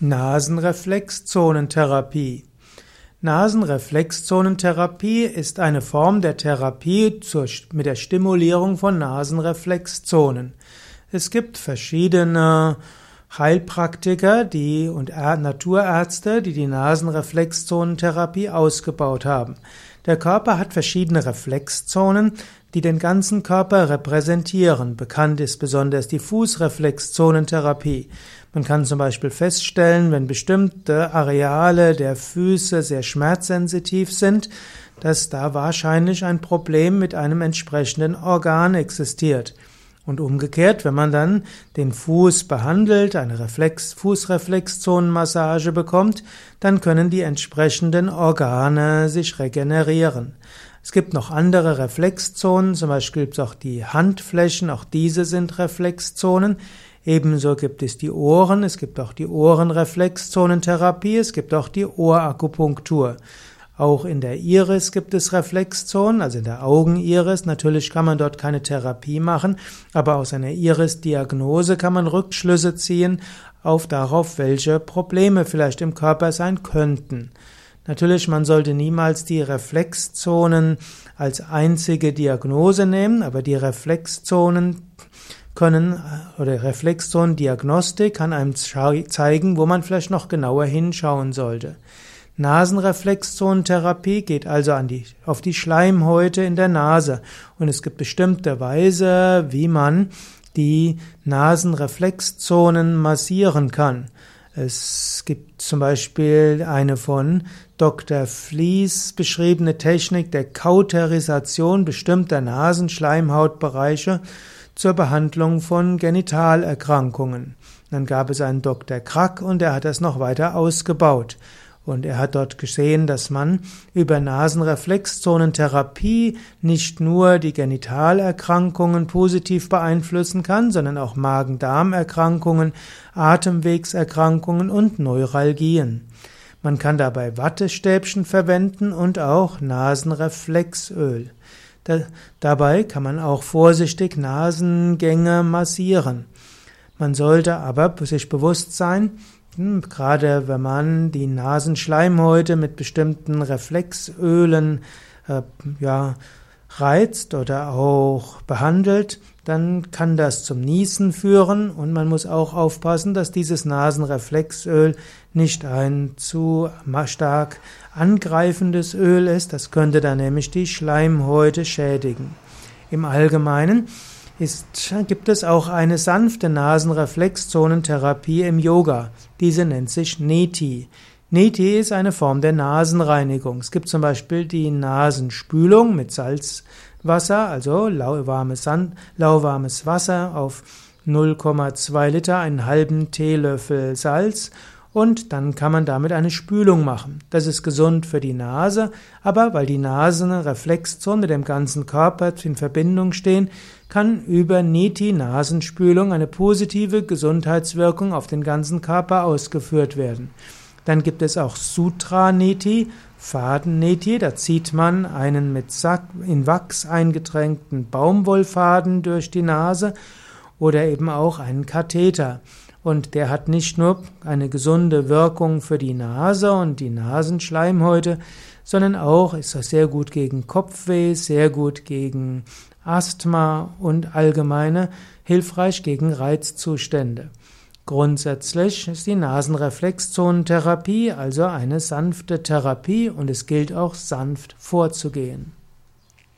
Nasenreflexzonentherapie. Nasenreflexzonentherapie ist eine Form der Therapie zur, mit der Stimulierung von Nasenreflexzonen. Es gibt verschiedene Heilpraktiker, die und Naturärzte, die die Nasenreflexzonentherapie ausgebaut haben. Der Körper hat verschiedene Reflexzonen, die den ganzen Körper repräsentieren. Bekannt ist besonders die Fußreflexzonentherapie. Man kann zum Beispiel feststellen, wenn bestimmte Areale der Füße sehr schmerzsensitiv sind, dass da wahrscheinlich ein Problem mit einem entsprechenden Organ existiert. Und umgekehrt, wenn man dann den Fuß behandelt, eine Reflex, Fußreflexzonenmassage bekommt, dann können die entsprechenden Organe sich regenerieren. Es gibt noch andere Reflexzonen, zum Beispiel gibt es auch die Handflächen, auch diese sind Reflexzonen. Ebenso gibt es die Ohren, es gibt auch die Ohrenreflexzonentherapie, es gibt auch die Ohrakupunktur. Auch in der Iris gibt es Reflexzonen, also in der Augeniris. Natürlich kann man dort keine Therapie machen, aber aus einer Iris-Diagnose kann man Rückschlüsse ziehen auf darauf, welche Probleme vielleicht im Körper sein könnten. Natürlich, man sollte niemals die Reflexzonen als einzige Diagnose nehmen, aber die Reflexzonen können oder Reflexzonendiagnostik kann einem zeigen, wo man vielleicht noch genauer hinschauen sollte. Nasenreflexzonentherapie geht also an die, auf die Schleimhäute in der Nase. Und es gibt bestimmte Weise, wie man die Nasenreflexzonen massieren kann. Es gibt zum Beispiel eine von Dr. Flies beschriebene Technik der Kauterisation bestimmter Nasenschleimhautbereiche zur Behandlung von Genitalerkrankungen. Dann gab es einen Dr. Krack und er hat das noch weiter ausgebaut. Und er hat dort gesehen, dass man über Nasenreflexzonentherapie nicht nur die Genitalerkrankungen positiv beeinflussen kann, sondern auch Magen-Darm-Erkrankungen, Atemwegserkrankungen und Neuralgien. Man kann dabei Wattestäbchen verwenden und auch Nasenreflexöl. Dabei kann man auch vorsichtig Nasengänge massieren. Man sollte aber sich bewusst sein, hm, gerade wenn man die Nasenschleimhäute mit bestimmten Reflexölen äh, ja, reizt oder auch behandelt, dann kann das zum Niesen führen und man muss auch aufpassen, dass dieses Nasenreflexöl nicht ein zu stark angreifendes Öl ist. Das könnte dann nämlich die Schleimhäute schädigen. Im Allgemeinen ist, gibt es auch eine sanfte Nasenreflexzonentherapie im Yoga. Diese nennt sich Neti. Neti ist eine Form der Nasenreinigung. Es gibt zum Beispiel die Nasenspülung mit Salzwasser, also lauwarmes, Sand, lauwarmes Wasser auf 0,2 Liter, einen halben Teelöffel Salz und dann kann man damit eine Spülung machen. Das ist gesund für die Nase, aber weil die Nasenreflexzonen mit dem ganzen Körper in Verbindung stehen, kann über Neti-Nasenspülung eine positive Gesundheitswirkung auf den ganzen Körper ausgeführt werden. Dann gibt es auch Sutra-Neti, Faden-Neti, da zieht man einen mit Sack in Wachs eingetränkten Baumwollfaden durch die Nase oder eben auch einen Katheter. Und der hat nicht nur eine gesunde Wirkung für die Nase und die Nasenschleimhäute, sondern auch ist er sehr gut gegen Kopfweh, sehr gut gegen Asthma und allgemeine hilfreich gegen Reizzustände. Grundsätzlich ist die Nasenreflexzonentherapie also eine sanfte Therapie und es gilt auch sanft vorzugehen.